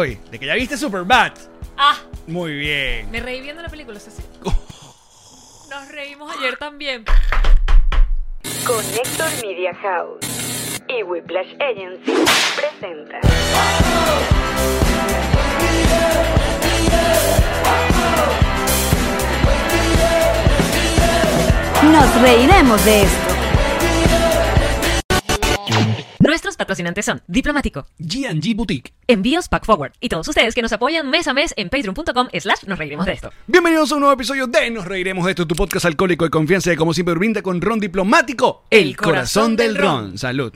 De que ya viste Superbad. Ah, Muy bien. me reí viendo la película, ¿sí? Nos reímos ayer también. Connector Media House y Whiplash Agency presenta Nos reiremos de esto. Nuestros patrocinantes son Diplomático, G&G Boutique. Envíos Pack Forward y todos ustedes que nos apoyan mes a mes en patreon.com slash nos reiremos de esto. Bienvenidos a un nuevo episodio de Nos Reiremos de esto, tu podcast alcohólico de confianza y como siempre brinda con ron diplomático, el, El corazón, corazón del ron. ron. Salud.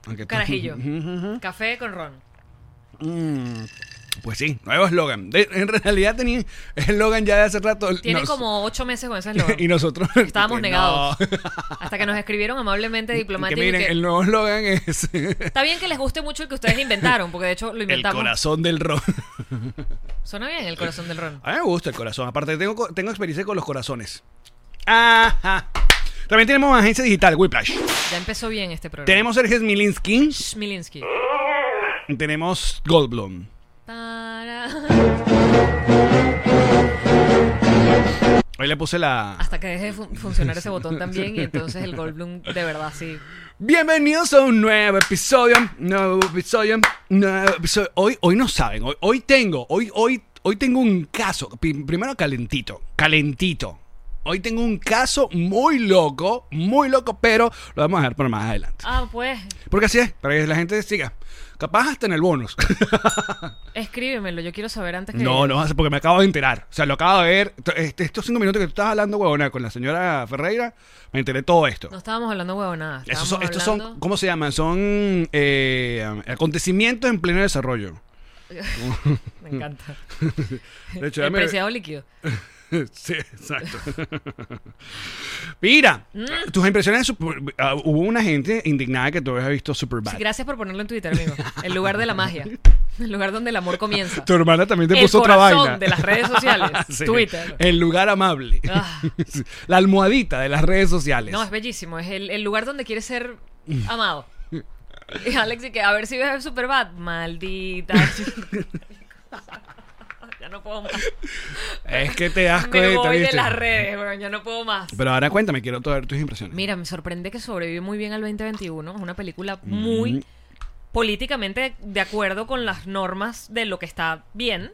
Tú- Carajillo. Café con ron. Mm, pues sí, nuevo eslogan. En realidad tenía eslogan ya de hace rato. Tiene Nos- como ocho meses con ese eslogan. Y nosotros Estábamos negados. Hasta que nos escribieron amablemente y miren, que- el nuevo eslogan es Está bien que les guste mucho el que ustedes inventaron, porque de hecho lo el inventamos. corazón del ron. Suena bien el corazón del ron. A mí me gusta el corazón. Aparte, tengo, tengo experiencia con los corazones. Ajá. También tenemos agencia digital, Whiplash. Ya empezó bien este programa. Tenemos Sergio Smilinski. Schmilinski. Tenemos Goldblum. Hoy le puse la. Hasta que deje de fun- funcionar ese botón también y entonces el Goldblum de verdad sí. Bienvenidos a un nuevo episodio. Nuevo episodio. Nuevo episodio. Hoy, hoy no saben. Hoy, hoy tengo. Hoy, hoy, hoy tengo un caso. Primero calentito. Calentito. Hoy tengo un caso muy loco. Muy loco. Pero lo vamos a dejar para más adelante. Ah, pues Porque así es. Para que la gente siga. Capaz hasta en el bonus. escríbemelo, yo quiero saber antes que No, no, porque me acabo de enterar. O sea, lo acabo de ver. Este- Estos cinco minutos que tú estabas hablando, huevona, con la señora Ferreira, me enteré todo esto. No estábamos hablando huevonadas. Esos estábamos son, estos son, ¿cómo se llaman? Son eh, acontecimientos en pleno desarrollo. Me encanta. De hecho, el preciado líquido. sí, exacto. Mira, Mm. tus impresiones de Super- ah, hubo una gente indignada que tú habías visto Superbad. Sí, gracias por ponerlo en Twitter, amigo. El lugar de la magia. El lugar donde el amor comienza. Tu hermana también te El puso otra vaina. de las redes sociales. Sí. Twitter. El lugar amable. Ah. La almohadita de las redes sociales. No, es bellísimo. Es el, el lugar donde quieres ser amado. Y Alex, y que a ver si ves Superbad. Maldita. No puedo más. Es que te das Me cuenta, voy de las redes, weón, ya no puedo más. Pero ahora cuéntame, quiero ver tus impresiones. Mira, me sorprende que sobrevive muy bien al 2021. Es una película muy políticamente de acuerdo con las normas de lo que está bien,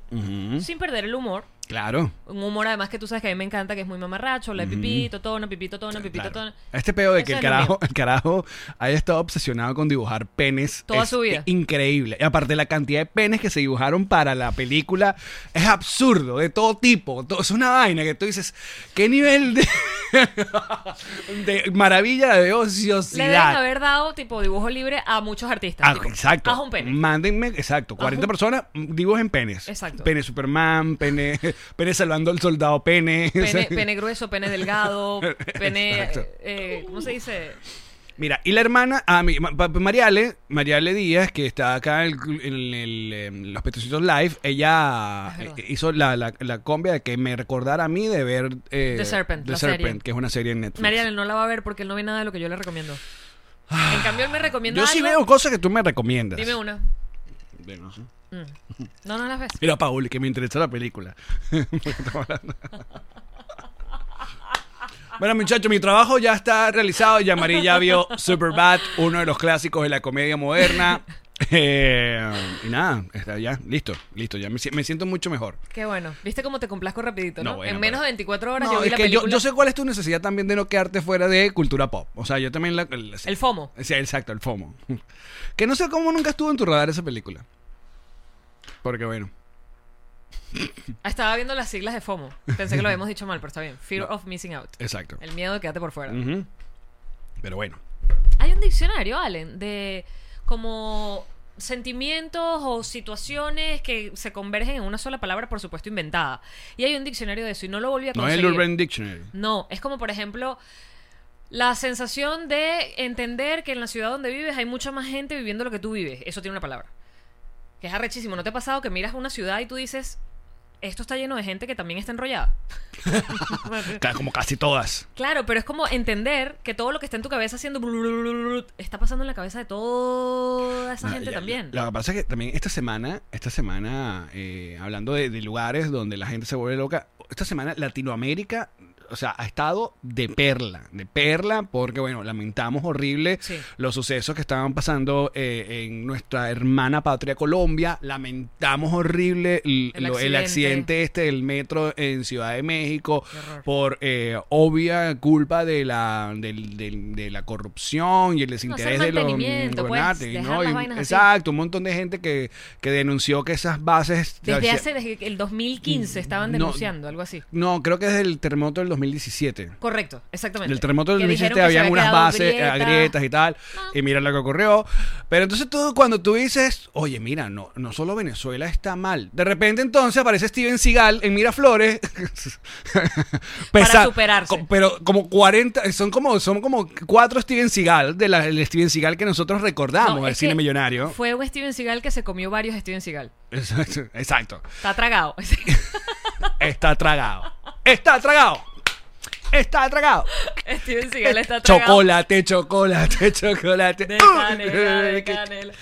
sin perder el humor. Claro. Un humor además que tú sabes que a mí me encanta, que es muy mamarracho, la de pipí, totona, pipí, totona, pipí, Claro. totona. Este pedo de que Eso el carajo, el carajo haya estado obsesionado con dibujar penes. Toda es su vida. Increíble. Y aparte, la cantidad de penes que se dibujaron para la película es absurdo, de todo tipo. Es una vaina que tú dices, ¿qué nivel de, de maravilla de Le deben ociosidad? haber dado tipo dibujo libre a muchos artistas. Ah, tipo, exacto. Haz un pene. Mándenme, exacto. 40 un- personas, dibujen penes. Exacto. Pene Superman, pene, pene salvando al soldado pene. Pene, pene grueso, pene delgado, pene. Eh, ¿Cómo se dice? Mira, y la hermana, a mi, ma- pa- Mariale, Mariale Díaz, que está acá en, el- en el, los Petecitos Live, ella eh, hizo la, la, la combia de que me recordara a mí de ver eh, The Serpent, The Serpent, serie. que es una serie en Netflix. Mariana no la va a ver porque él no ve nada de lo que yo le recomiendo. En cambio, él me recomienda Yo sí algo. veo cosas que tú me recomiendas. Dime una. Bueno, sí. Mm. No, no las ves. Mira, Paul, que me interesa la película. Bueno, muchachos, mi trabajo ya está realizado. Yamari ya vio Superbad, uno de los clásicos de la comedia moderna. Eh, y nada, está ya, listo, listo. Ya me, si- me siento mucho mejor. Qué bueno. ¿Viste cómo te complazco rapidito, no? No, bueno, en menos de 24 horas No, yo vi es la que yo, película. yo sé cuál es tu necesidad también de no quedarte fuera de cultura pop. O sea, yo también la... el- El FOMO. Sí, exacto, el FOMO. Que no sé cómo nunca estuvo en tu radar esa película. Porque bueno. Estaba viendo las siglas de FOMO. Pensé que lo habíamos dicho mal, pero está bien. Fear of Missing Out. Exacto. El miedo de quedarte por fuera. Pero bueno. Ay, hay un diccionario, Allen, de como sentimientos o situaciones que se convergen en una sola palabra, por supuesto, inventada. Y hay un diccionario de eso y no lo volví a No es conseguir. el Urban Dictionary. No, es como por ejemplo la sensación de entender que en la ciudad donde vives hay mucha más gente viviendo lo que tú vives. Eso tiene una palabra. Que es arrechísimo. ¿No te ha pasado que miras una ciudad y tú dices, esto está lleno de gente que también está enrollada? Como casi todas. Claro, pero es como entender que todo lo que está en tu cabeza haciendo está pasando en la cabeza de toda esa No, gente ya- también. Lo que pasa es que también esta semana, esta semana, eh, hablando de, de lugares donde la gente se vuelve loca, esta semana Latinoamérica, o sea, ha estado de perla, de perla, porque bueno, lamentamos horrible Sí. los sucesos que estaban pasando eh, en nuestra hermana patria Colombia, lamentamos horrible l- El lo- el accidente. accidente este del metro en Ciudad de México por eh, obvia culpa de la, del- del- de la corrupción y el desinterés de los mantenimiento, pues, ¿no? Y- así. Exacto, un montón de gente que, que denunció que esas bases... Desde hace desde el 2015 estaban No. denunciando, algo así. No, creo que desde el terremoto del 2017. Correcto, exactamente. Del terremoto del Que 2017 dijeron que se habían había unas bases, eh, grieta. grietas y tal. Ah. Y mira lo que ocurrió. Pero entonces tú, cuando tú dices, oye, mira, no, no solo Venezuela está mal. De repente entonces aparece Steven Seagal en Miraflores. Pesa- superarse. co- pero como 40, son como, son como cuatro Steven Seagal, de la, el Steven Seagal que nosotros recordamos, No, el cine millonario. Fue un Steven Seagal que se comió varios Steven Seagal. Exacto. Está tragado. Está tragado. Está tragado. Está tragado. Steven Seagal está tragado. Chocolate, chocolate, chocolate. De canela, de canela.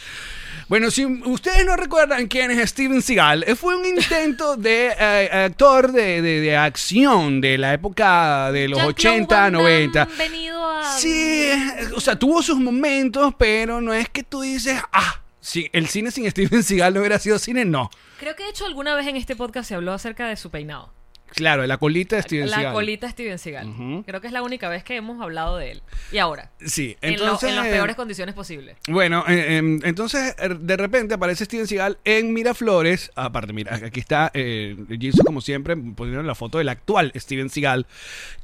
Bueno, si ustedes no recuerdan quién es Steven Seagal, eh, fue un intento de eh, actor de, de- de acción de la época de los Jean-Claude 80, Van Damme 90. venido a... Sí, eh, o sea, tuvo sus momentos, pero no es que tú dices, ah, si el cine sin Steven Seagal no hubiera sido cine, no. Creo que de hecho alguna vez en este podcast se habló acerca de su peinado. Claro, de la colita de Steven la Seagal. colita Steven Seagal. Creo que es la única vez que hemos hablado de él. Y ahora, Sí, en, lo- entonces... en las peores condiciones posibles. Bueno, eh, em, entonces er, de repente aparece Steven Seagal en Miraflores. Aparte, mira, aquí está eh, como siempre, poniendo la foto del actual Steven Seagal.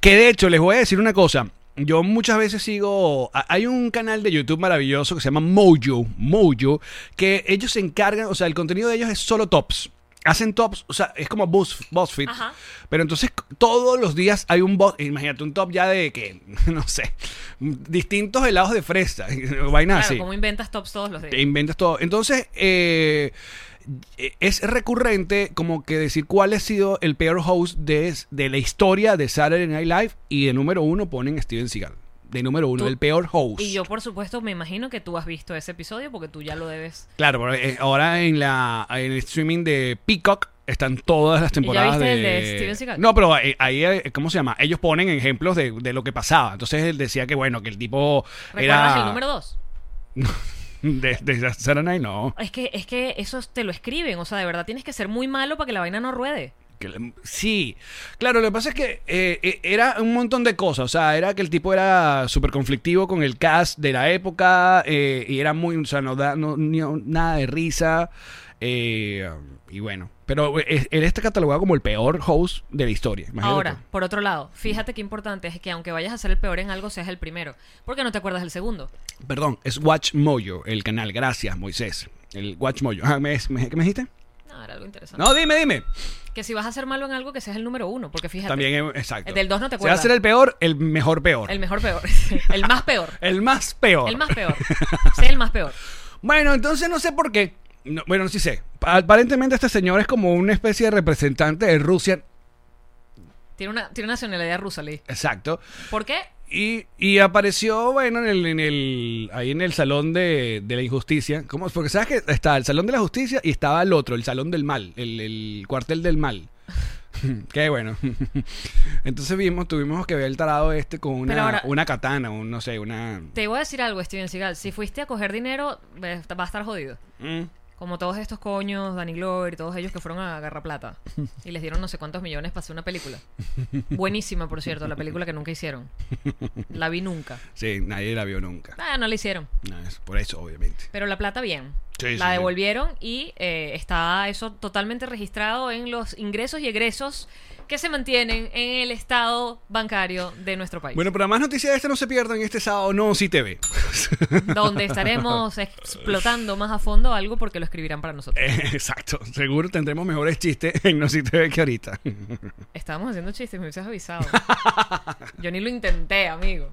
Que de hecho, les voy a decir una cosa. Yo muchas veces sigo. Hay un canal de YouTube maravilloso que se llama Mojo. Mojo. Que ellos se encargan. O sea, el contenido de ellos es solo tops. Hacen tops, o sea, es como Buzz, BuzzFeed. Ajá. Pero entonces todos los días hay un boss, imagínate un top ya de que, no sé, distintos helados de fresa, vainas Claro, así. como inventas tops todos los días. Te inventas todo. Entonces, eh, es recurrente como que decir cuál ha sido el peor host de, de la historia de Saturday Night Live y de número uno ponen Steven Seagal. De número uno, Tú- el peor host. Y yo, por supuesto, me imagino que tú has visto ese episodio porque tú ya lo debes. Claro, eh, ahora en, la, en el streaming de Peacock están todas las ya temporadas viste de... el de Steven Seagal? No, pero ahí, ahí, eh, ¿cómo se llama? Ellos ponen ejemplos de, de lo que pasaba. Entonces él decía que, bueno, que el tipo ¿Recuerdas era... el número dos? De, de Saturday no. Es que, es que eso te lo escriben. O sea, de verdad tienes que ser muy malo para que la vaina no ruede. Que le- Sí, claro, lo que pasa es que eh, eh, era un montón de cosas, o sea, era que el tipo era súper conflictivo con el cast de la época eh, y era muy, o sea, no da no- ni- nada de risa eh, y bueno, pero él está catalogado como el peor host de la historia. imagínate Ahora, por otro lado, fíjate qué importante es que aunque vayas a ser el peor en algo, seas el primero. Porque no te acuerdas del segundo. Perdón, es Watch Mojo, el canal, gracias Moisés, el Watch Mojo. Ah, ¿me- me- ¿Qué me dijiste? No, era algo interesante. No, dime, dime. Que si vas a ser malo en algo, que seas el número uno. Porque fíjate, También, exacto. Del dos no te Si va a acuerdas. ser el peor, el mejor peor. el mejor peor. el más peor. El más peor. El más peor. sé el más peor. Bueno, entonces no sé por qué. No, bueno, sí sé. Aparentemente este señor es como una especie de representante de Rusia. Tiene una, tiene una nacionalidad rusa, Lee. Exacto. ¿Por qué? Y, y apareció, bueno, en el, en el, ahí en el salón de, de la injusticia. ¿Cómo? Porque sabes que está el salón de la justicia y estaba el otro, el salón del mal, el, el cuartel del mal. Qué bueno. Entonces vimos, tuvimos que ver el tarado este con una, ahora- una katana, un, no sé, una... Te voy a decir algo, Steven Seagal. Si fuiste a coger dinero, eh, va a estar jodido. Mm. Como todos estos coños, Danny Glover y todos ellos que fueron a agarrar plata. Y les dieron no sé cuántos millones para hacer una película. Buenísima, por cierto, la película que nunca hicieron. La vi nunca. Sí, nadie la vio nunca. Ah, no la hicieron. No, es por eso, obviamente. Pero la plata bien. Sí, la sí. devolvieron y eh, está eso totalmente registrado en los ingresos y egresos que se mantienen en el estado bancario de nuestro país. Bueno, pero más noticias de esta no se pierdan este sábado No Sí TV. donde estaremos explotando más a fondo algo porque lo escribirán para nosotros. Eh, Exacto. Seguro tendremos mejores chistes en No Sí TV que ahorita. Estábamos haciendo chistes, me hubieses avisado. Yo ni lo intenté, amigo.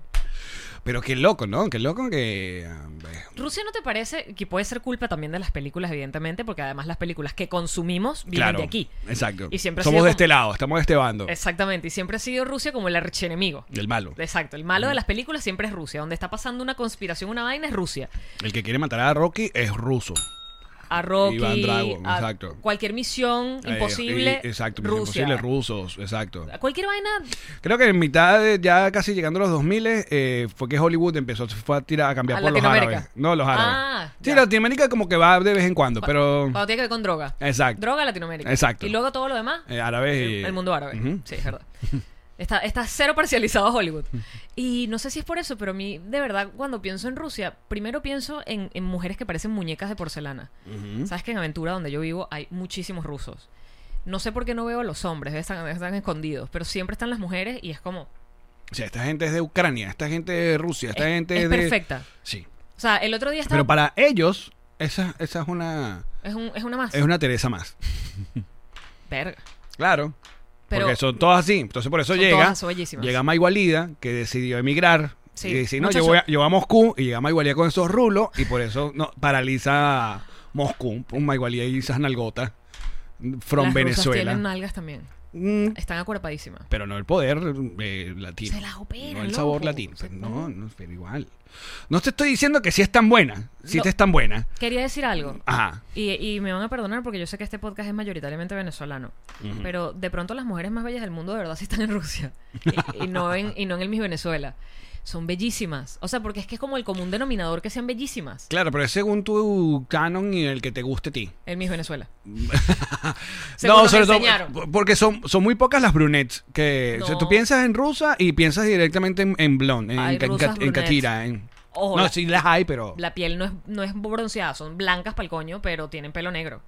Pero qué loco, ¿no? Qué loco que... ah, Rusia no te parece que puede ser culpa también de las películas, evidentemente, porque además las películas que consumimos vienen Claro. de aquí. Exacto. Y siempre Somos de este lado, estamos de este bando. Exactamente, y siempre ha sido Rusia como el archienemigo. Del malo. Exacto, el malo de las películas siempre es Rusia. Donde está pasando una conspiración, una vaina, es Rusia. El que quiere matar a Rocky es ruso. A Rocky, Iván a exacto. cualquier misión Eh, imposible, y- exacto, misión Rusia. imposible rusos, exacto. Cualquier vaina, Creo que en mitad, de- ya casi llegando a los 2000, eh, fue que Hollywood empezó se fue a tirar a cambiar A por los árabes. No, los árabes. Ah, sí, ya. Latinoamérica como que va de vez en cuando, pero cuando tiene que ver con droga. Exacto. Droga Latinoamérica. Exacto. Y luego todo lo demás, eh, árabes y... el mundo árabe. Sí, es verdad. Está, está cero parcializado a Hollywood. Y no sé si es por eso, pero a mí, de verdad, cuando pienso en Rusia, primero pienso en, en mujeres que parecen muñecas de porcelana. Sabes que en Aventura, donde yo vivo, hay muchísimos rusos. No sé por qué no veo a los hombres, están, están escondidos, pero siempre están las mujeres y es como. O sea, esta gente es de Ucrania, esta gente de Rusia, esta es, gente es de... perfecta. Sí. O sea, el otro día estaba. Pero para ellos, esa, esa es una... es, un- es una más. Es una Teresa más. Verga. Claro. Pero- porque son todas así. Entonces por eso Son llega. todas, son bellísimas. Llega Maigualida, que decidió emigrar. Sí. Y dice, no, yo Muchacho. voy, a, yo voy a Moscú. Y llega Maigualida con esos rulos. Y por eso no, paraliza Moscú. Un Maigualida y esas nalgotas. From Las rusas Venezuela. tienen nalgas también. Mm, Están acuerpadísimas. pero no el poder eh, latino. Se las operan, No el loco. sabor latino. Pero no, no, pero igual. No te estoy diciendo que sí es tan buena. Sí No. te es tan buena. Quería decir algo. Ajá. Y, y me van a perdonar porque yo sé que este podcast es mayoritariamente venezolano. Pero de pronto las mujeres más bellas del mundo de verdad sí están en Rusia. Y, y no, en, y no en el Miss Venezuela. Son bellísimas. O sea, porque es que es como el común denominador que sean bellísimas. Claro, pero es según tu canon y el que te guste a ti. El Miss Venezuela. Nos sobre enseñaron. todo porque son, son muy pocas las brunettes que o sea, No. tú piensas en rusa y piensas directamente en, en blonde, en, Hay en rusas catira. en- Ojo, no, la- sí las hay, pero La piel no es, no es bronceada, son blancas para el coño, pero tienen pelo negro.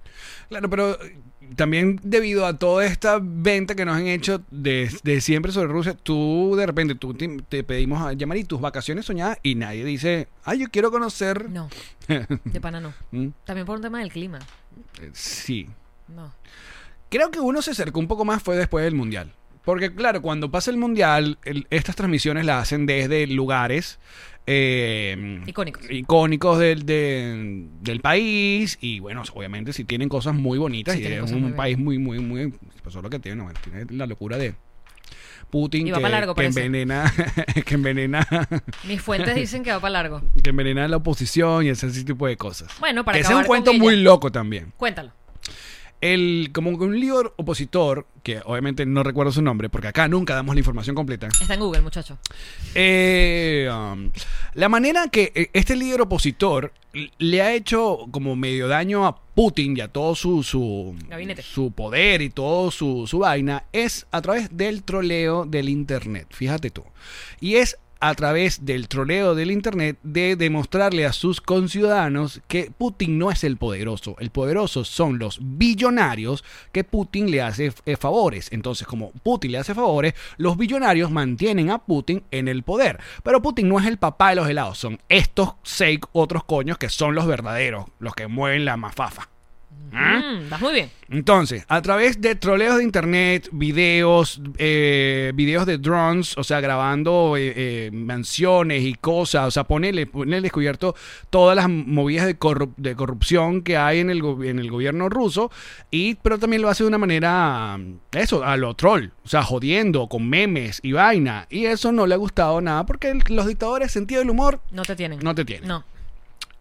claro, pero eh, también debido a toda esta venta que nos han hecho de, de siempre sobre Rusia, tú de repente tú te, te pedimos a llamar y tus vacaciones soñadas y nadie dice, ay, yo quiero conocer. No, de pana no. Mm, También por un tema del clima. eh, sí. No. Creo que uno se acercó un poco más fue después del Mundial. Porque claro, cuando pasa el Mundial, el- estas transmisiones las hacen desde lugares eh, Icónicos. icónicos del, de- del país. Y bueno, obviamente si tienen cosas muy bonitas Sí, y tienen es cosas un país muy, muy, muy... Pasó lo que tiene, bueno, tiene la locura de Putin Y va que, pa' largo, que parece. envenena, que envenena, Mis fuentes dicen que va para largo. que envenena a la oposición y ese tipo de cosas. Bueno, para Ese es un acabar con cuento muy loco también. Cuéntalo. El, como un líder opositor, que obviamente no recuerdo su nombre, porque acá nunca damos la información completa. Está en Google, muchacho. Eh, um, la manera que eh, este líder opositor le ha hecho como medio daño a Putin y a todo su, su, Gabinete. su poder y todo su, su vaina es a través del troleo del Internet. Fíjate tú. Y es a través del troleo del Internet de demostrarle a sus conciudadanos que Putin no es el poderoso. El poderoso son los billonarios que Putin le hace eh, favores. Entonces, como Putin le hace favores, los billonarios mantienen a Putin en el poder. Pero Putin no es el papá de los helados, son estos seis otros coños que son los verdaderos, los que mueven la mafafa. ¿Ah? Mm, vas muy bien. Entonces, a través de troleos de internet, videos, eh, videos de drones, o sea, grabando eh, eh, mansiones y cosas, o sea, ponele, ponele descubierto todas las movidas de, corrup- de corrupción que hay en el, en el gobierno ruso, y, pero también lo hace de una manera, eso, a lo troll, o sea, jodiendo, con memes y vaina, y eso no le ha gustado nada, porque el- los dictadores, sentido del humor, No te tienen. no te tienen, No.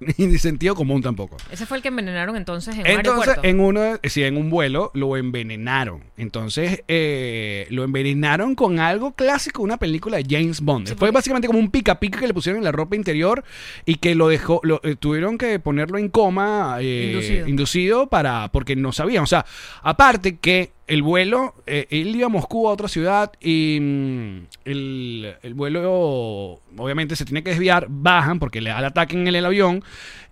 ni de sentido común tampoco. Ese fue el que envenenaron entonces en un Entonces, aeropuerto. en uno, sí, en un vuelo lo envenenaron. Entonces, eh, lo envenenaron con algo clásico, una película de James Bond. Sí, Fue porque- básicamente como un pica pica que le pusieron en la ropa interior y que lo dejó, lo, eh, tuvieron que ponerlo en coma eh, Inducido. inducido para, porque no sabían. O sea, aparte que el vuelo, eh, él iba a Moscú a otra ciudad y mm, el, el vuelo obviamente se tiene que desviar, bajan porque le da el ataque en el, avión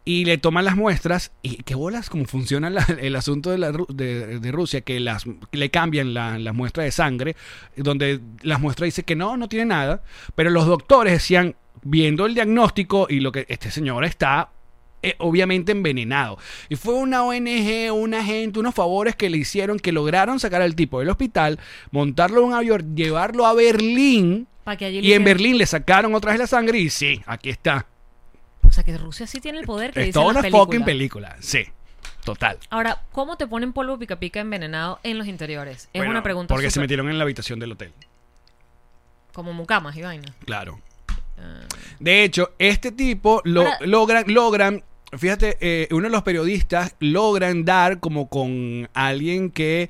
y le toman las muestras y qué bolas cómo funciona el asunto de, Rusia, que le cambian la- las muestras de sangre, donde las muestras dice que no, no tiene nada, pero los doctores decían, viendo el diagnóstico y lo que este señor está eh, obviamente envenenado. Y fue una ONG, una gente, unos favores que le hicieron que lograron sacar al tipo del hospital, montarlo en un avión, llevarlo a Berlín. Que allí Y en Berlín le sacaron otra vez la sangre y sí, aquí está. O sea, que Rusia sí tiene el poder que Es toda una fucking película. Sí, total. Ahora, ¿cómo te ponen polvo pica pica envenenado en los interiores? Es Bueno, una pregunta Porque se metieron en la habitación del hotel. como mucamas y vaina. Claro. Ah. De hecho, este tipo lo, Ahora- logran, logran, fíjate, eh, uno de los periodistas logran dar como con alguien que,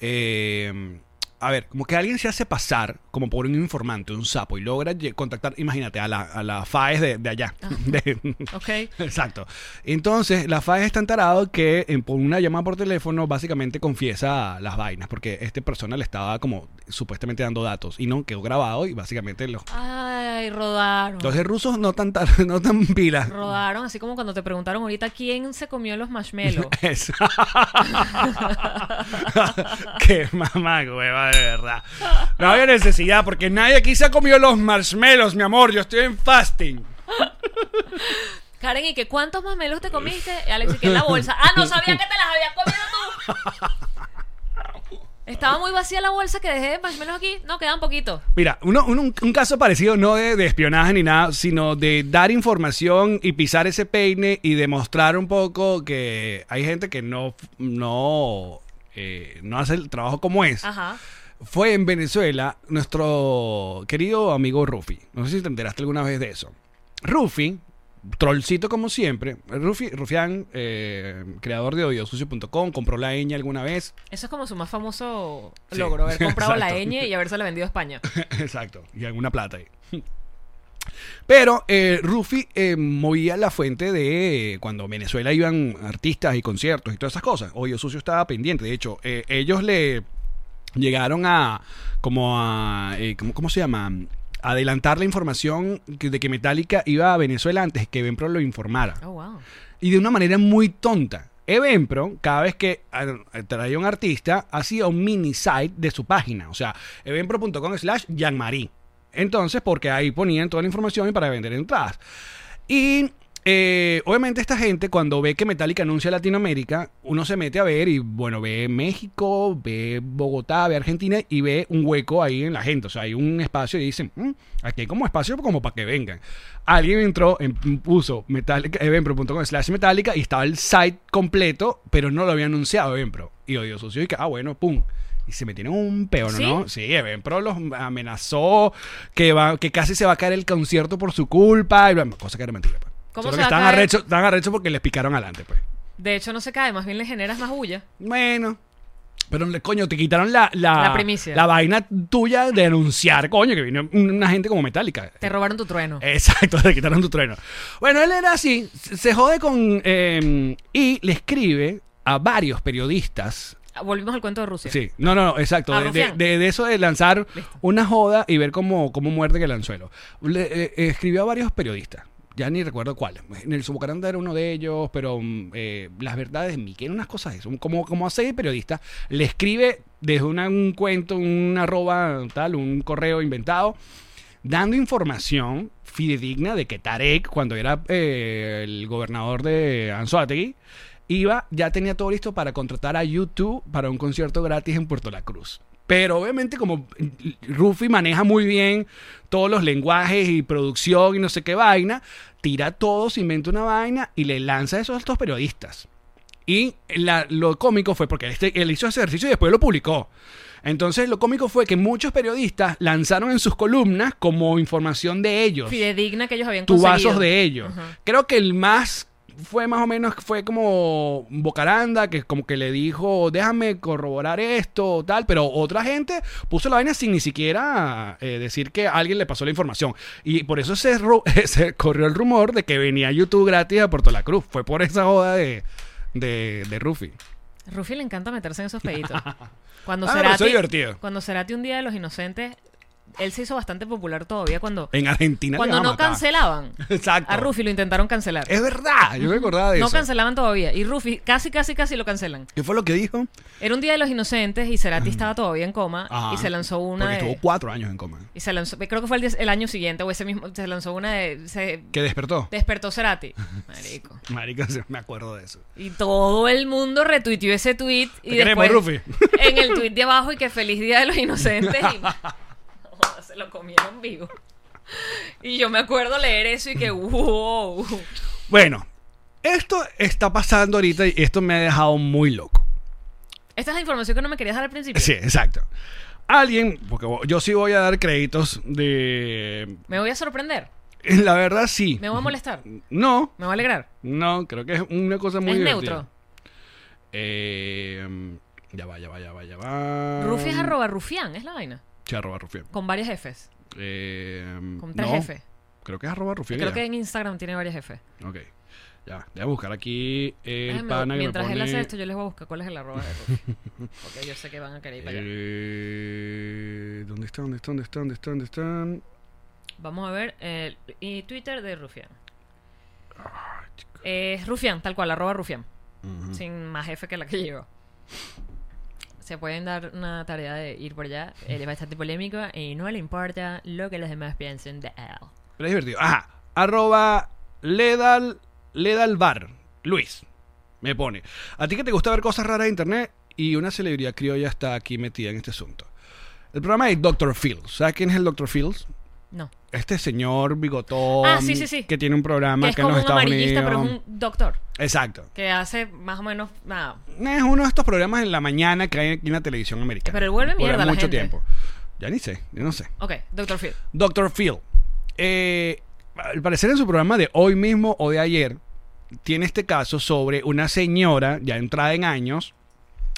eh, a ver, como que alguien se hace pasar como por un informante, un sapo, y logra contactar, imagínate, a la, a la FAES de, de allá. De- Ok. Exacto. Entonces, la FAES es tan tarado que en, por una llamada por teléfono básicamente confiesa las vainas, porque este persona le estaba como supuestamente dando datos y no quedó grabado y básicamente los... Ay, rodaron. Entonces rusos no tan, tar- no tan pilas. Rodaron, así como cuando te preguntaron ahorita quién se comió los marshmallows. Eso. Qué mamá, hueva, de verdad. No había necesidad porque nadie aquí se ha comido los marshmallows, mi amor. Yo estoy en fasting. Karen, ¿y que cuántos marshmallows te comiste? Alex, ¿y que en la bolsa? Ah, no sabía que te las habías comido tú. Estaba muy vacía la bolsa que dejé de marshmallows aquí. No, quedan poquitos. Mira, uno- uno- un, un caso parecido no de, de espionaje ni nada, sino de dar información y pisar ese peine y demostrar un poco que hay gente que no, no, eh, no hace el trabajo como es. Ajá. Fue en Venezuela nuestro querido amigo Rufi. No sé si te enteraste alguna vez de eso. Rufi, trollcito como siempre. Rufi, Rufián, eh, creador de odiosucio.com, compró la ñ alguna vez. Eso es como su más famoso Sí. logro, haber comprado la ñ y haberse vendido a España. Exacto, y alguna plata ahí. Pero eh, Rufi eh, movía la fuente de eh, cuando Venezuela iban artistas y conciertos y todas esas cosas. Odio Sucio estaba pendiente. De hecho, eh, ellos le llegaron a como a eh, ¿cómo, cómo se llama? Adelantar la información de que Metallica iba a Venezuela antes que Benpro lo informara Oh, wow. y de una manera muy tonta. Eventpro, cada vez que ah, traía un artista, hacía un mini site de su página. O sea, eventpro.com slash Jean-Marie. Entonces, porque ahí ponían toda la información para vender entradas. Y eh, obviamente esta gente, cuando ve que Metallica anuncia Latinoamérica, uno se mete a ver y, bueno, ve México, ve Bogotá, ve Argentina y ve un hueco ahí en la gente. O sea, hay un espacio y dicen, "Mm, aquí hay como espacio como para que vengan. Alguien entró, en- puso Metallica, eventpro.com slash Metallica y estaba el site completo, pero no lo había anunciado Eventpro. Y odio sucio y que, ah, bueno, pum. Y se metieron un ¿Sí? ¿no? Sí, Eventpro los amenazó que, va, que casi se va a caer el concierto por su culpa. Y, bueno, cosa que era mentira. ¿Cómo Solo se que va a caer? arrechos, porque les picaron adelante, pues. De hecho, no se cae, más bien le generas más bulla. Bueno. Pero, coño, te quitaron la, la, La primicia. la vaina tuya de anunciar, coño, que vino una gente como Metallica. Te robaron tu trueno. Exacto, le quitaron tu trueno. Bueno, él era así, se jode con... eh, y le escribe a varios periodistas. Ah, Volvimos al cuento de Rusia. Sí, no, no, no, exacto. Ah, de, de- Rufián. de- de eso de lanzar una joda y ver cómo, cómo muerde el anzuelo. Le, eh, escribió a varios periodistas. Ya ni recuerdo cuáles. Nelson Bucaranda era uno de ellos, pero mm, eh, las verdades eran unas cosas eso. Como, como a seis periodistas, le escribe desde una- un cuento, un arroba, tal, un correo inventado, dando información fidedigna de que Tarek, cuando era eh, el gobernador de Anzoátegui, iba, ya tenía todo listo para contratar a YouTube para un concierto gratis en Puerto La Cruz. Pero obviamente como Rufi maneja muy bien todos los lenguajes y producción y no sé qué vaina, tira todo, se inventa una vaina y le lanza eso a estos periodistas. Y la- lo cómico fue porque este, él hizo ese ejercicio y después lo publicó. Entonces lo cómico fue que muchos periodistas lanzaron en sus columnas como información de ellos Fidedigna que ellos habían conseguido. tubazos de ellos. Creo que el más fue más o menos, fue como Bocaranda, que como que le dijo, déjame corroborar esto, tal, pero otra gente puso la vaina sin ni siquiera eh, decir que alguien le pasó la información. Y por eso se, corrió el rumor de que venía YouTube gratis a Puerto La Cruz. Fue por esa joda de, de, de Rufi. Rufi le encanta meterse en esos peditos. Cuando Ah, Cerati, divertido. Cuando Cerati un día de los inocentes, él se hizo bastante popular todavía cuando, En Argentina cuando no matar. cancelaban. Exacto. A Rufi lo intentaron cancelar. Es verdad, yo me acordaba de no eso. cancelaban todavía. Y Rufi casi, casi, casi lo cancelan. ¿Qué fue lo que dijo? Era un día de los inocentes y Cerati estaba todavía en coma Ajá. y se lanzó una Porque de- estuvo cuatro años en coma. y se lanzó, creo que fue el, día- el año siguiente o ese mismo, se lanzó una de, se ¿Qué despertó? despertó Cerati. Marico. Marica, sí, me acuerdo de eso. Y todo el mundo retuiteó ese tweet y Te queremos, después Rufi. en el tweet de abajo y que feliz día de los inocentes y Se lo comieron vivo. Y yo me acuerdo leer eso y que wow. Bueno, esto está pasando ahorita y esto me ha dejado muy loco. Esta es la información que no me querías dar al principio. Sí, exacto. Alguien, porque yo sí voy a dar créditos de... Me voy a sorprender. La verdad sí. Me voy a molestar. No, Me voy a alegrar. no, creo que es una cosa muy es divertida. neutro. Eh, ya va, ya va, ya va, ya va. Rufi es arroba rufián, es la vaina. Sí, arroba rufián. Con varias Fs. Eh, Con tres no, F. Creo que es arroba rufián. Creo ya. que en Instagram tiene varias F. Ok. Ya, voy a buscar aquí el Déjame- pana que mientras me él pone... hace esto, yo les voy a buscar cuál es el arroba de Rufi. Porque yo sé que van a querer ir para allá. Eh, ¿Dónde está? ¿Dónde está? ¿Dónde está? ¿Dónde está? ¿Dónde están? Vamos a ver el y Twitter de Rufián. Es Rufián, tal cual, arroba Rufián. Sin más F que la que llevo. Se pueden dar una tarea de ir por allá. Él es bastante polémico y no le importa lo que los demás piensen de él. Pero es divertido. Ajá. Arroba Ledal, Ledal Bar. Luis. Me pone. A ti que te gusta ver cosas raras de internet y una celebridad criolla está aquí metida en este asunto. El programa de Dr. Phil. ¿Sabes quién es el Dr. Phil? No. Este señor bigotón. Ah, sí, sí, sí. Que tiene un programa Que es en como los un Estados amarillista, Unidos. pero es un doctor. Exacto. Que hace más o menos nada. Es uno de estos programas en la mañana que hay aquí en la televisión americana. Pero él vuelve Por mierda a la mucho gente. tiempo. Ya ni sé, yo no sé. Ok, Doctor Phil. Dr. Phil. Eh, al parecer en su programa de hoy mismo o de ayer, tiene este caso sobre una señora ya entrada en años.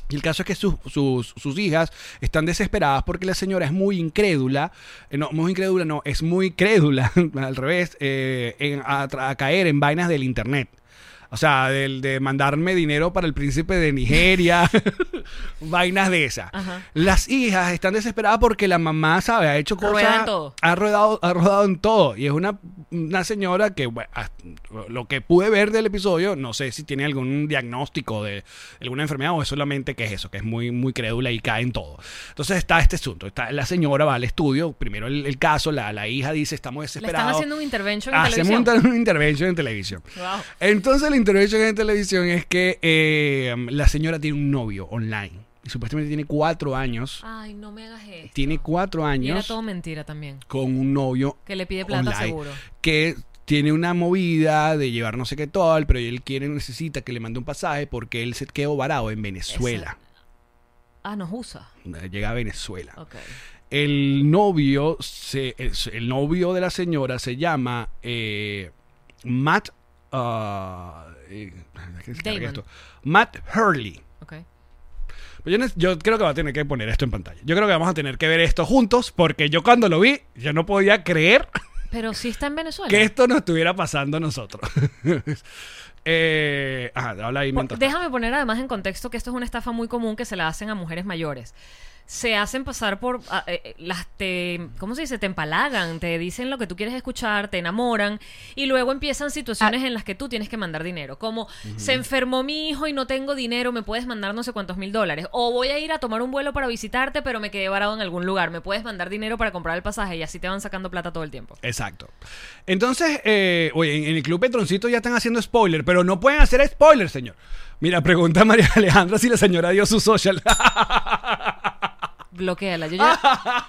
Y el caso es que sus, sus, hijas están desesperadas porque la señora es muy incrédula. eh, no, muy incrédula, no, es muy crédula, al revés, eh, a caer en vainas del internet. O sea, del, de mandarme dinero para el príncipe de Nigeria, vainas de esas. Ajá. Las hijas están desesperadas porque la mamá, ¿sabe? Ha hecho cosas. Rueda en todo. Ha rodado, ha rodado en todo. Y es una, una señora que, bueno, lo que pude ver del episodio, no sé si tiene algún diagnóstico de alguna enfermedad o es solamente que es eso, que es muy, muy crédula y cae en todo. Entonces está este asunto. Está, la señora va al estudio, primero el, el caso, la, la hija dice, estamos Le desesperados. están haciendo un intervention en Hacemos televisión. un- una intervention en televisión. Wow. Entonces la intervention en televisión es que eh, la señora tiene un novio online. Y supuestamente tiene cuatro años. Ay, no me hagas esto. Tiene cuatro Y era años todo mentira también. con un novio Que le pide plata online, seguro. que tiene una movida de llevar no sé qué tal, pero él quiere, necesita que le mande un pasaje porque él se quedó varado en Venezuela. Ah, nos usa. Llega a Venezuela. Ok. El novio, se, el, el novio de la señora se llama eh, Matt. Ah, eh, ¿qué se carga Damon. esto? Matt Hurley. Ok. Pero Yo, creo que va a tener que poner esto en pantalla. Yo creo que vamos a tener que ver esto juntos porque yo cuando lo vi, yo no podía creer Pero sí está en Venezuela. que esto nos estuviera pasando a nosotros. eh, ajá, habla ahí. Déjame poner además en contexto que esto es una estafa muy común que se la hacen a mujeres mayores. Se hacen pasar por a- eh, eh, las te ¿cómo se dice? te empalagan, te dicen lo que tú quieres escuchar, te enamoran y luego empiezan Ah. situaciones en las que tú tienes que mandar dinero, como se enfermó mi hijo y no tengo dinero, me puedes mandar no sé cuántos mil dólares, o voy a ir a tomar un vuelo para visitarte, pero me quedé varado en algún lugar, me puedes mandar dinero para comprar el pasaje y así te van sacando plata todo el tiempo. Exacto. Entonces, eh, oye, en, en el Club Petroncito ya están haciendo spoiler, pero no pueden hacer spoiler, señor. Mira, pregunta a María Alejandra si la señora dio su social. Bloquéala. Yo ya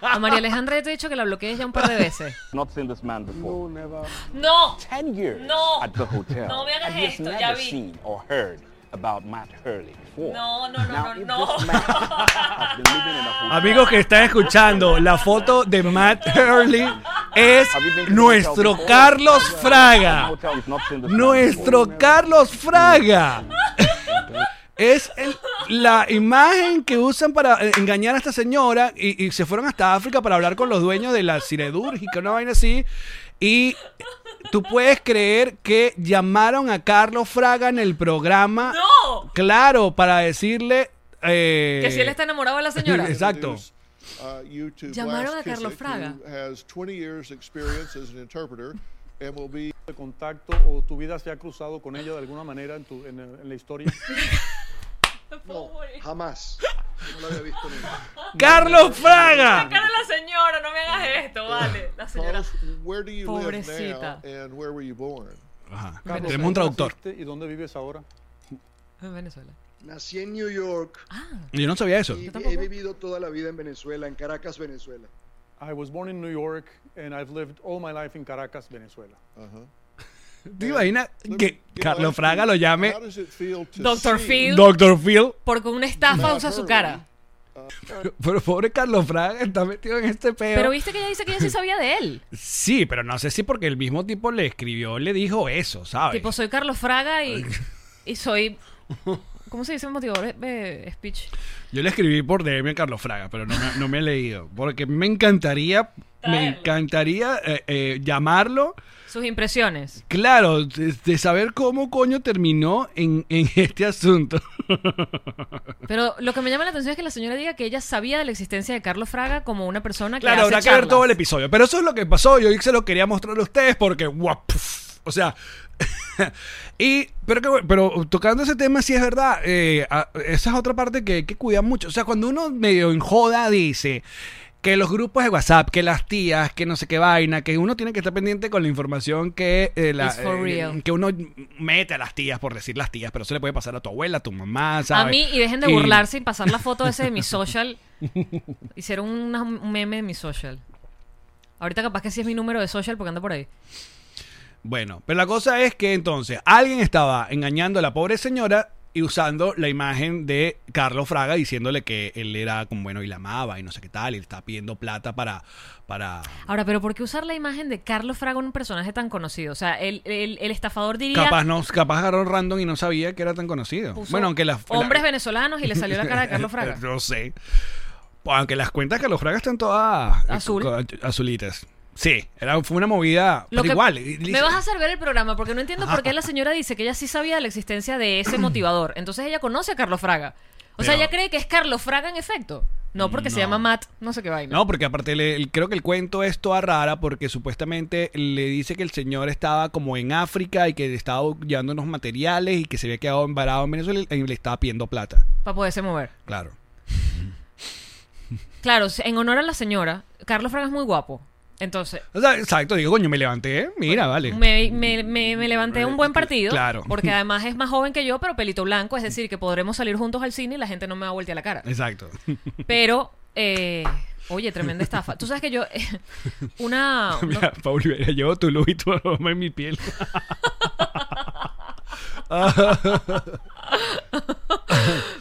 a María Alejandra ya te he dicho que la bloquees ya un par de veces. not seen this man before. No. Ten years No. at the hotel. No me hagas I've esto, ya never vi. seen or heard about Matt Hurley before. No, no, no, now, no, no. Amigos que están escuchando, la foto de Matt Hurley es nuestro? Carlos Fraga. Nuestro. Carlos Fraga. Es el- la imagen que usan para eh, engañar a esta señora y, y se fueron hasta África para hablar con los dueños de la siderúrgica, una vaina así. Y tú puedes creer que llamaron a Carlos Fraga en el programa No. Claro, para decirle. eh, Que si él está enamorado de la señora. Exacto. uh, Llamaron a Carlos Fraga. who has 20 years experience as an interpreter and will be de contacto o tu vida se ha cruzado con ella de alguna manera en, tu, en la historia? no, jamás. No lo había visto nunca. ¡Carlos Fraga! Cara a la señora, no me hagas esto, vale. La señora. Where do you Pobrecita. live now and where were you born? Ajá. Carlos, Tenemos un ¿dónde traductor. ¿Y dónde vives ahora? En Venezuela. Nací en New York Yo no sabía eso. y he vivido toda la vida en Venezuela, en Caracas, Venezuela. I was born in New York and I've lived all my life in Caracas, Venezuela. ¿Te imaginas que Carlos Fraga lo llame Doctor Phil. Dr. Phil? Porque una estafa usa su cara. Pero pobre Carlos Fraga está metido en este peo. Pero viste que ella dice que ella sí sabía de él. Sí, pero no sé si porque el mismo tipo le escribió, le dijo eso, ¿sabes? Tipo, soy Carlos Fraga y, y soy. ¿Cómo se dice motivador de speech? Yo le escribí por DM a Carlos Fraga, pero no me, no me he leído. Porque me encantaría, me encantaría eh, eh, llamarlo. Sus impresiones. Claro, de, de saber cómo coño terminó en, en este asunto. Pero lo que me llama la atención es que la señora diga que ella sabía de la existencia de Carlos Fraga como una persona que Claro, hace habrá que ver todo el episodio. Pero eso es lo que pasó. Yo se lo quería mostrar a ustedes porque, guau, puf, o sea, y, pero, que, pero tocando ese tema, sí es verdad. eh, a- esa es otra parte que hay que cuidar mucho. O sea, cuando uno medio en joda dice que los grupos de WhatsApp, que las tías, que no sé qué vaina, que uno tiene que estar pendiente con la información que, eh, la- eh, que uno mete a las tías, por decir las tías, pero eso le puede pasar a tu abuela, a tu mamá, ¿sabes? A mí, y dejen de Y- burlarse y pasar la foto ese de mi social. Hicieron una- un meme de mi social. Ahorita capaz que sí es mi número de social porque anda por ahí. Bueno, pero la cosa es que entonces alguien estaba engañando a la pobre señora y usando la imagen de Carlos Fraga diciéndole que él era como bueno y la amaba y no sé qué tal y le estaba pidiendo plata para para Ahora, pero ¿por qué usar la imagen de Carlos Fraga, un personaje tan conocido? O sea, el, el- el estafador diría capaz no capaz agarró random y no sabía que era tan conocido. Bueno, aunque las hombres la- venezolanos y le salió la cara de Carlos Fraga. no sé. Aunque las cuentas de Carlos Fraga están todas Azul. azulitas. Sí, era, fue una movida Lo pero que- igual. Me vas a hacer ver el programa porque no entiendo por qué la señora dice que ella sí sabía de la existencia de ese motivador. Entonces ella conoce a Carlos Fraga. O sea, ella cree que es Carlos Fraga en efecto. No porque se llama Matt, no sé qué vaina. No, porque aparte le- el- creo que el cuento es toda rara porque supuestamente le dice que el señor estaba como en África y que estaba llevando unos materiales y que se había quedado embarado en Venezuela y le estaba pidiendo plata. Para poderse mover. Claro. Claro, en honor a la señora, Carlos Fraga es muy guapo. Entonces, O sea, exacto, digo, coño, me levanté, mira, vale. me, me- me- me levanté un buen partido. Claro. Porque además es más joven que yo, pero pelito blanco. Es decir, que podremos salir juntos al cine y la gente no me va a voltear la cara. Exacto. Pero, eh, oye, tremenda estafa. Tú sabes que yo, eh, una... no- Mira, Paul Rivera, llevo tu luz y tu aroma en mi piel.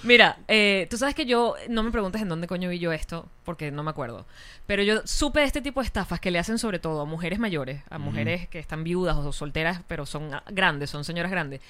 Mira, eh, tú sabes que yo, no me preguntes en dónde coño vi yo esto, porque no me acuerdo. Pero yo supe de este tipo de estafas que le hacen sobre todo a mujeres mayores, a mujeres que están viudas o solteras, pero son grandes, son señoras grandes.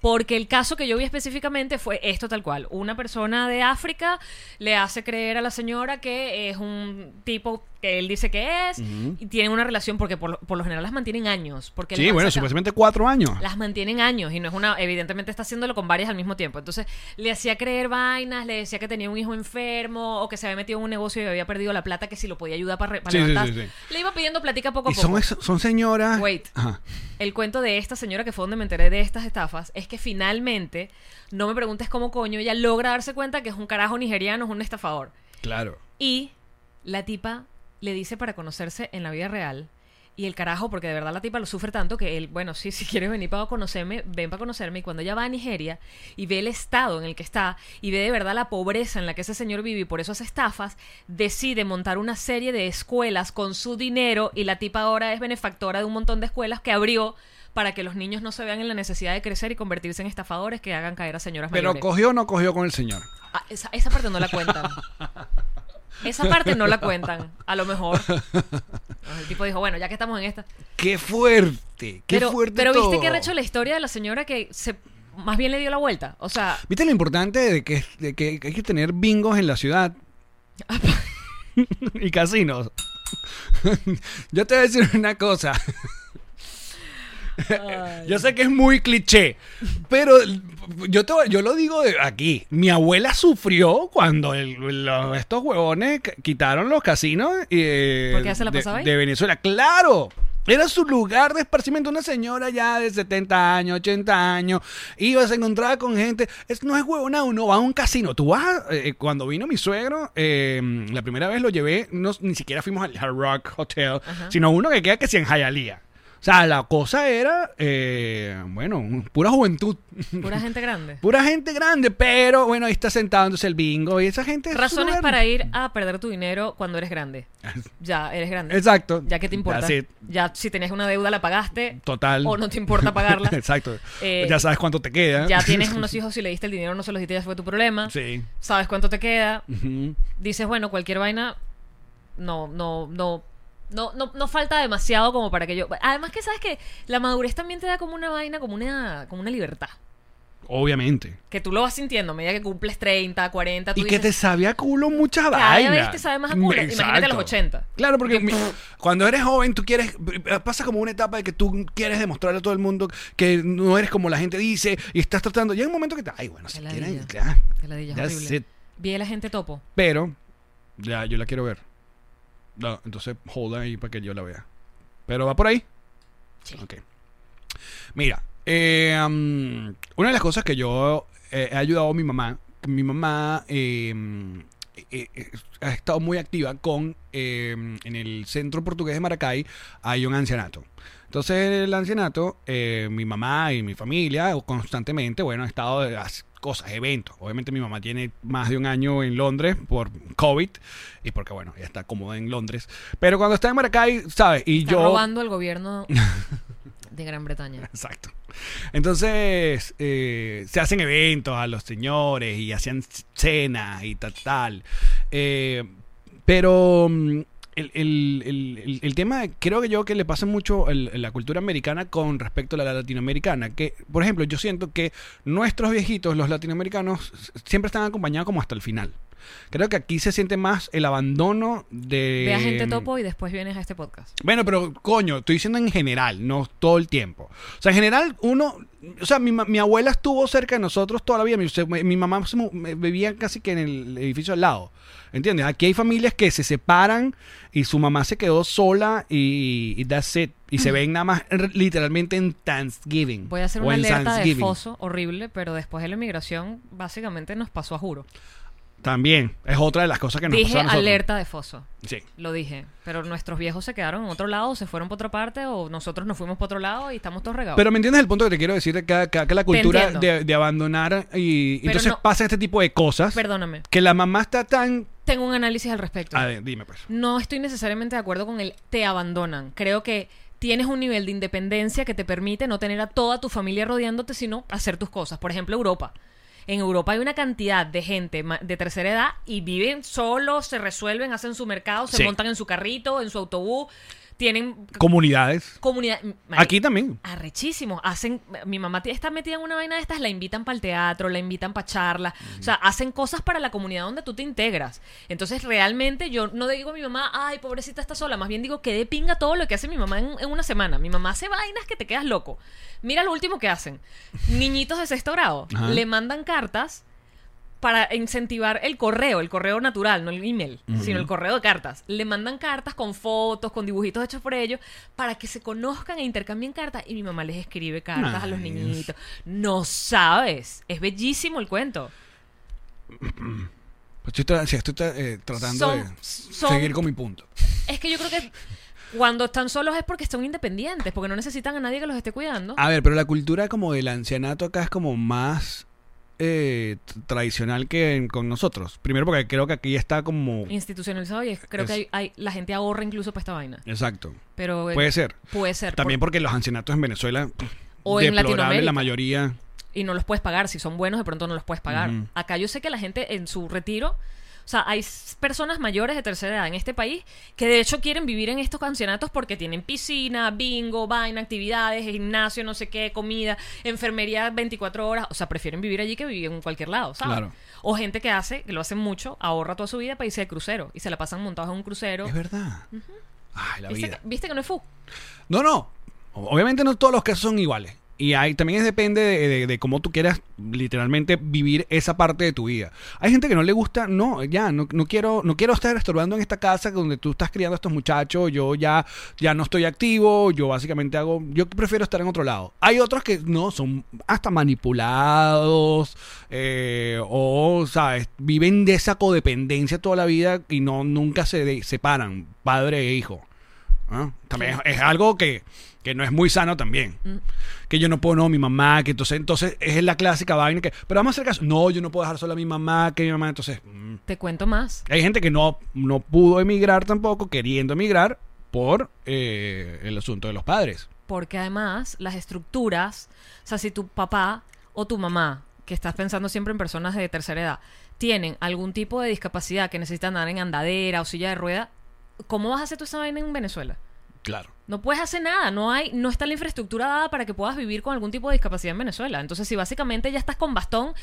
Porque el caso que yo vi específicamente fue esto tal cual. Una persona de África le hace creer a la señora que es un tipo que él dice que es y tienen una relación porque por, por lo general las mantienen años. Porque Sí, bueno, supuestamente cuatro años. las mantienen años y no es una evidentemente está haciéndolo con varias al mismo tiempo entonces le hacía creer vainas le decía que tenía un hijo enfermo o que se había metido en un negocio y había perdido la plata que si lo podía ayudar para, para Sí, sí, levantar sí, sí. le iba pidiendo platica poco a Y poco son, son señoras. Wait. Ajá. el cuento de esta señora que fue donde me enteré de estas estafas es que finalmente no me preguntes cómo coño ella logra darse cuenta que es un carajo nigeriano es un estafador Claro. y la tipa le dice para conocerse en la vida real. Y el carajo, porque de verdad la tipa lo sufre tanto que él, bueno, sí, si quieres venir para conocerme, ven para conocerme. Y cuando ella va a Nigeria y ve el estado en el que está y ve de verdad la pobreza en la que ese señor vive y por eso hace estafas, decide montar una serie de escuelas con su dinero y la tipa ahora es benefactora de un montón de escuelas que abrió para que los niños no se vean en la necesidad de crecer y convertirse en estafadores que hagan caer a señoras Pero mayores. cogió o no cogió con el señor. Ah, esa, esa parte no la cuentan. Esa parte no la cuentan. A lo mejor. El tipo dijo, bueno, ya que estamos en esta. ¡Qué fuerte! ¡Qué pero fuerte! pero viste todo. que ha hecho la historia de la señora que se más bien le dio la vuelta. O sea, ¿Viste lo importante de que, de que hay que tener bingos en la ciudad? y casinos. Yo te voy a decir una cosa. yo sé que es muy cliché, pero yo, te- yo lo digo de aquí. Mi abuela sufrió cuando el- los- estos huevones quitaron los casinos eh, ¿Por qué ella se la de, pasaba ahí? de Venezuela. ¡Claro! Era su lugar de esparcimiento. Una señora ya de 70 años, 80 años. Iba, se encontraba con gente. Es, no es huevona, uno va a un casino. Tú vas, eh, cuando vino mi suegro, eh, la primera vez lo llevé, no, ni siquiera fuimos al Hard Rock Hotel, sino uno que queda que si en Hialeah. O sea, la cosa era, eh, bueno, pura juventud. Pura gente grande. Pura gente grande, pero bueno, ahí está sentado entonces el bingo y esa gente... Razones para ir a perder tu dinero cuando eres grande. Ya, eres grande. Exacto. Ya que te importa. It. Ya si tenías una deuda la pagaste. Total. O no te importa pagarla. Exacto. Eh, ya sabes cuánto te queda. Ya tienes unos hijos, si le diste el dinero no se los diste, ya fue tu problema. Sí. Sabes cuánto te queda. Dices, bueno, cualquier vaina. No, no, no. No, no, no falta demasiado como para que yo. Además que sabes que la madurez también te da como una vaina, como una, como una libertad. Obviamente. Que tú lo vas sintiendo a medida que cumples 30, 40. Tú Y que te sabe a culo muchas Cada vainas. vez te sabe más a culo. Imagínate a los Exacto. 80. Claro, porque mi- cuando eres joven, tú quieres. Pasa como una etapa de que tú quieres demostrarle a todo el mundo que no eres como la gente dice y estás tratando. Llega un momento que te. Ay, bueno, si quieren. ladilla. ya, it. Vi a la gente topo. Pero, ya, yo la quiero ver. No, entonces, hold ahí para que yo la vea. Pero va por ahí. Sí. Ok. Mira, eh, um, una de las cosas que yo eh, he ayudado a mi mamá, mi mamá eh, eh, ha estado muy activa con, eh, en el centro portugués de Maracay, hay un ancianato. Entonces, en el ancianato, mi mamá y mi familia constantemente, bueno, han estado cosas, eventos. Obviamente mi mamá tiene más de un año en Londres por COVID y porque, bueno, ella está cómoda en Londres. Pero cuando está en Maracay, ¿sabes? Y Está yo... robando el gobierno de Gran Bretaña. Exacto. Entonces, eh, se hacen eventos a los señores y hacían cenas y tal, tal. Eh, pero mm, el, el- el- el- tema, creo que yo que le pasa mucho el- la cultura americana con respecto a la latinoamericana. Que, por ejemplo, yo siento que nuestros viejitos, los latinoamericanos, siempre están acompañados como hasta el final. Creo que aquí se siente más el abandono de... Ve a gente topo y después vienes a este podcast. Bueno, pero coño, estoy diciendo en general, no todo el tiempo. O sea, en general, uno. O sea, mi, mi abuela estuvo cerca de nosotros toda la vida. Mi, mi mamá vivía casi que en el edificio al lado. ¿Entiendes? Aquí hay familias que se separan y su mamá se quedó sola y, y that's it. Y se ven nada más literalmente en Thanksgiving. Voy a hacer una alerta de foso horrible, pero después de la inmigración, básicamente nos pasó a juro. También. Es otra de las cosas que nos Dije pasó a nosotros. alerta de foso. Sí. Lo dije. Pero nuestros viejos se quedaron en otro lado, se fueron por otra parte, o nosotros nos fuimos por otro lado y estamos todos regados. Pero me entiendes el punto que te quiero decir de que, que- que la cultura entiendo. de, de abandonar y Pero entonces no- pasa este tipo de cosas Perdóname. que la mamá está tan Tengo un análisis al respecto. A ver, dime pues. No estoy necesariamente de acuerdo con el te abandonan. Creo que tienes un nivel de independencia que te permite no tener a toda tu familia rodeándote, sino hacer tus cosas. Por ejemplo, Europa. En Europa hay una cantidad de gente de tercera edad y viven solos, se resuelven, hacen su mercado, se Sí. montan en su carrito, en su autobús, tienen Comunidades. comunidad. Aquí también. Arrechísimo. Hacen, mi mamá está metida en una vaina de estas, la invitan para el teatro, la invitan para charla. O sea, hacen cosas para la comunidad donde tú te integras. Entonces, realmente yo no digo a mi mamá, ay, pobrecita está sola. Más bien digo que de pinga todo lo que hace mi mamá en, en una semana. Mi mamá hace vainas que te quedas loco. Mira lo último que hacen. Niñitos de sexto grado Ajá. le mandan cartas para incentivar el correo, el correo natural, no el email, sino el correo de cartas. Le mandan cartas con fotos, con dibujitos hechos por ellos, para que se conozcan e intercambien cartas. Y mi mamá les escribe cartas a los niñitos. No sabes. Es bellísimo el cuento. Pues estoy, tra- sí, estoy tra- eh, tratando Son- de son- seguir con mi punto. Es que yo creo que cuando están solos es porque son independientes, porque no necesitan a nadie que los esté cuidando. A ver, pero la cultura como del ancianato acá es como más eh, tradicional que con nosotros. Primero porque creo que aquí está como... Institucionalizado y es- creo que Es- hay, hay- la gente ahorra incluso para esta vaina. Exacto. Pero eh, Puede ser. Puede ser. También por- porque los ancianatos en Venezuela... O en deplorable Latinoamérica. la mayoría... y no los puedes pagar. Si son buenos, de pronto no los puedes pagar. Ujú. Acá yo sé que la gente en su retiro, o sea, hay personas mayores de tercera edad en este país que de hecho quieren vivir en estos ancianatos porque tienen piscina, bingo, vaina, actividades, gimnasio, no sé qué, comida, enfermería 24 horas. O sea, prefieren vivir allí que vivir en cualquier lado, ¿sabes? Claro. O gente que hace, que lo hacen mucho, ahorra toda su vida para irse de crucero y se la pasan montados en un crucero. Es verdad. Ay, la ¿Viste vida. que, viste que no es fu? No, no. Obviamente no todos los casos son iguales. Y hay, también es depende de, de- cómo tú quieras literalmente vivir esa parte de tu vida. Hay gente que no le gusta, no, ya, no, no quiero, no quiero estar estorbando en esta casa donde tú estás criando a estos muchachos, yo ya, ya no estoy activo, yo básicamente hago, yo prefiero estar en otro lado. Hay otros que no, son hasta manipulados, eh, o, sabes, viven de esa codependencia toda la vida y no, nunca se separan, padre e hijo. También es, es algo que, que no es muy sano también. Que yo no puedo, no, mi mamá, que entonces, entonces es la clásica vaina que, pero vamos a hacer caso, no, yo no puedo dejar sola a mi mamá, que mi mamá, entonces, mm. Te cuento más. hay gente que no, no pudo emigrar tampoco, queriendo emigrar por eh, el asunto de los padres. Porque además las estructuras, o sea, si tu papá o tu mamá, que estás pensando siempre en personas de tercera edad, tienen algún tipo de discapacidad que necesitan andar en andadera o silla de rueda, ¿cómo vas a hacer tú esa vaina en Venezuela? Claro. No puedes hacer nada, no hay, no está la infraestructura dada para que puedas vivir con algún tipo de discapacidad en Venezuela. Entonces, si básicamente ya estás con bastón,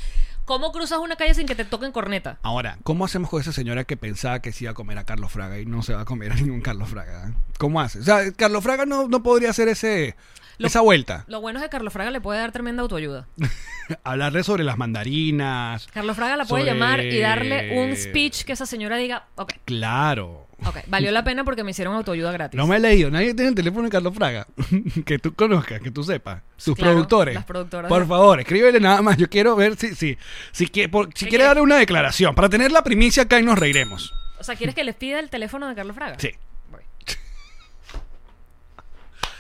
¿cómo cruzas una calle sin que te toquen corneta? Ahora, ¿cómo hacemos con esa señora que pensaba que se iba a comer a Carlos Fraga y no se va a comer a ningún Carlos Fraga? eh? ¿Cómo hace? O sea, Carlos Fraga no, no podría hacer ese, Lo- esa vuelta. Lo bueno es que Carlos Fraga le puede dar tremenda autoayuda. Hablarle sobre las mandarinas. Carlos Fraga la puede Sobre- llamar y darle un speech que esa señora diga, ok, Claro. ok, valió la pena porque me hicieron autoayuda gratis. No me he leído. Nadie tiene el teléfono de Carlos Fraga. que tú conozcas, que tú sepas. Sus Claro, productores. las productoras Por favor, escríbele nada más. Yo quiero ver si, si, si, quiere, por- si ¿Qué quiere dar una declaración. Para tener la primicia acá y nos reiremos. O sea, ¿quieres que les pida el teléfono de Carlos Fraga? Sí. Voy.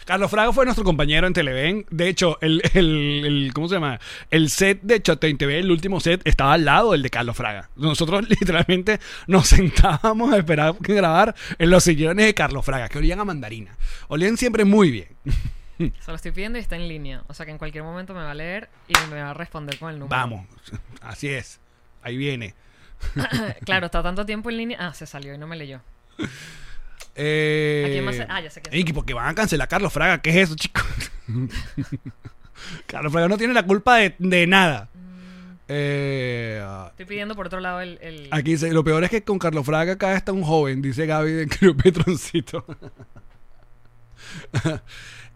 Carlos Fraga fue nuestro compañero en Televen. De hecho, el, el, el- ¿cómo se llama? El set de Chatein TV, el último set, estaba al lado del de Carlos Fraga. Nosotros literalmente nos sentábamos a esperar que grabar en los sillones de Carlos Fraga, que olían a mandarina. Olían siempre muy bien. Se lo estoy pidiendo y está en línea. O sea, que en cualquier momento me va a leer y me va a responder con el número. Vamos, así es. Ahí viene. claro, está tanto tiempo en línea. Ah, se salió y no me leyó. Eh, ¿A quién más? Ah, ya sé. Ey, porque van a cancelar a Carlos Fraga. ¿Qué es eso, chicos? Carlos Fraga no tiene la culpa de, de nada. Mm. Eh, Estoy pidiendo por otro lado el... el- aquí dice, lo peor es que con Carlos Fraga acá está un joven, dice Gaby de Creo Petroncito.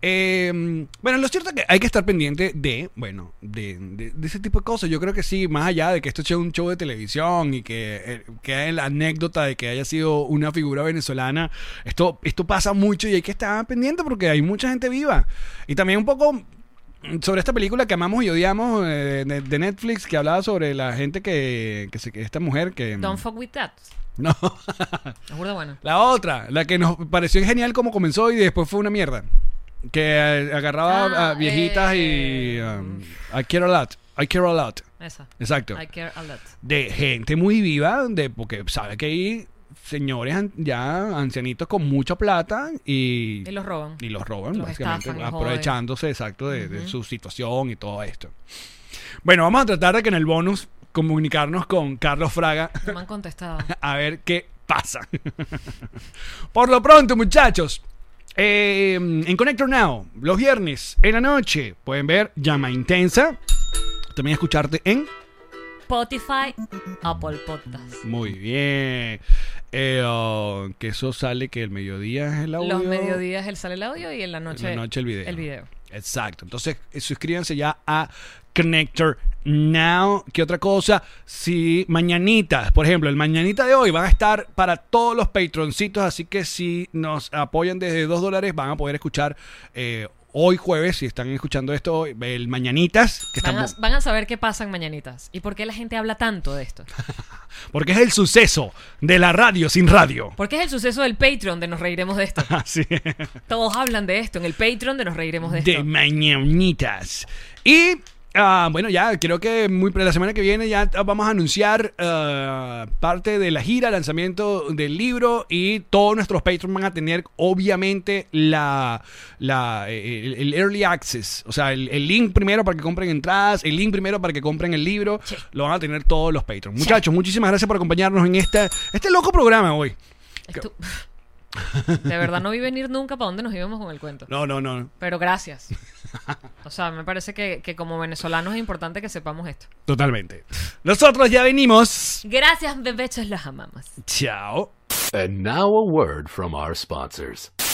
Eh, bueno, lo cierto es que hay que estar pendiente de, bueno, de, de- de ese tipo de cosas. Yo creo que sí, más allá de que esto sea un show de televisión y que eh, la anécdota de que haya sido una figura venezolana, esto, esto pasa mucho y hay que estar pendiente porque hay mucha gente viva. Y también un poco mm, sobre esta película que amamos y odiamos eh, de, de Netflix que hablaba sobre la gente que, que se que esta mujer que... Don't fuck with that. No, bueno. la otra, la que nos pareció genial como comenzó y después fue una mierda. Que eh, agarraba Ah, a viejitas y... eh, um, I care a lot. I care a lot. Esa. Exacto. I care a lot. De gente muy viva, de porque sabe que hay señores an- ya ancianitos con mucha plata y... Y los roban. Y los roban, Los básicamente, estafan aprovechándose exacto de, de su situación y todo esto. Bueno, vamos a tratar de que en el bonus comunicarnos con Carlos Fraga No me han contestado. a ver qué pasa. Por lo pronto, muchachos, eh, en Connector Now, los viernes en la noche, pueden ver Llama Intensa. También escucharte en Spotify, Apple Podcast. Muy bien. Eh, oh, que eso sale que el mediodía es el audio. Los mediodías el sale el audio y en la noche, En la noche el video. El video. Exacto. Entonces, eh, suscríbanse ya a Connector Now. ¿Qué otra cosa? Si mañanitas, por ejemplo, el mañanita de hoy van a estar para todos los patroncitos, así que si nos apoyan desde 2 dólares van a poder escuchar eh, hoy jueves, si están escuchando esto, el mañanitas, que Van a, estamos, van a saber qué pasa en Mañanitas. ¿Y por qué la gente habla tanto de esto? porque es el suceso de la radio sin radio. Porque es el suceso del Patreon de Nos Reiremos de Esto. Así Todos hablan de esto en el Patreon de Nos Reiremos de Esto. de mañanitas. Y ah, bueno, ya creo que muy la semana que viene ya vamos a anunciar ah, parte de la gira, lanzamiento del libro y todos nuestros patrons van a tener obviamente la, la eh, el, el early access, o sea, el, el link primero para que compren entradas, el link primero para que compren el libro, Sí. lo van a tener todos los patrons. Muchachos, muchísimas gracias por acompañarnos en esta, este loco programa hoy. Estu- De verdad no vi venir nunca para dónde nos íbamos con el cuento. No, no, no, Pero gracias. O sea, me parece que, que como venezolanos es importante que sepamos esto. totalmente. Nosotros ya venimos. Gracias, bebechos, los amamos. Chao. And now a word from our sponsors.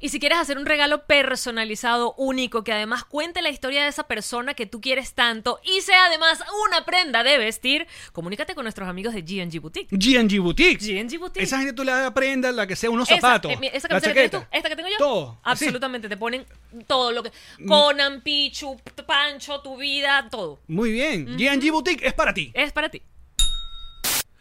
Y si quieres hacer un regalo personalizado, único, que además cuente la historia de esa persona que tú quieres tanto y sea además una prenda de vestir, comunícate con nuestros amigos de GNG Boutique. GNG Boutique. GNG Boutique. Esa gente tú le das prenda, la que sea unos Esa, zapatos. eh, mira, esa la camiseta que tienes chaqueta. tú, esta que tengo yo. Todo. así. Absolutamente, te ponen todo lo que. Conan, Pichu, Pancho, tu vida, todo. Muy bien. GNG Boutique es para ti. Es para ti.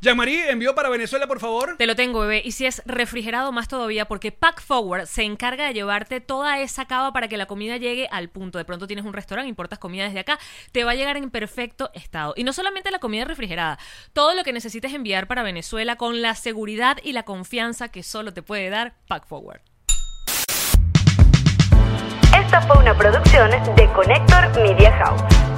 Ya, Marí, envió para Venezuela, por favor. Te lo tengo, bebé. Y si es refrigerado, más todavía, porque Pack Forward se encarga de llevarte toda esa cava para que la comida llegue al punto. De pronto tienes un restaurante, importas comida desde acá, te va a llegar en perfecto estado. Y no solamente la comida refrigerada, todo lo que necesites enviar para Venezuela con la seguridad y la confianza que solo te puede dar Pack Forward. Esta fue una producción de Connector Media House.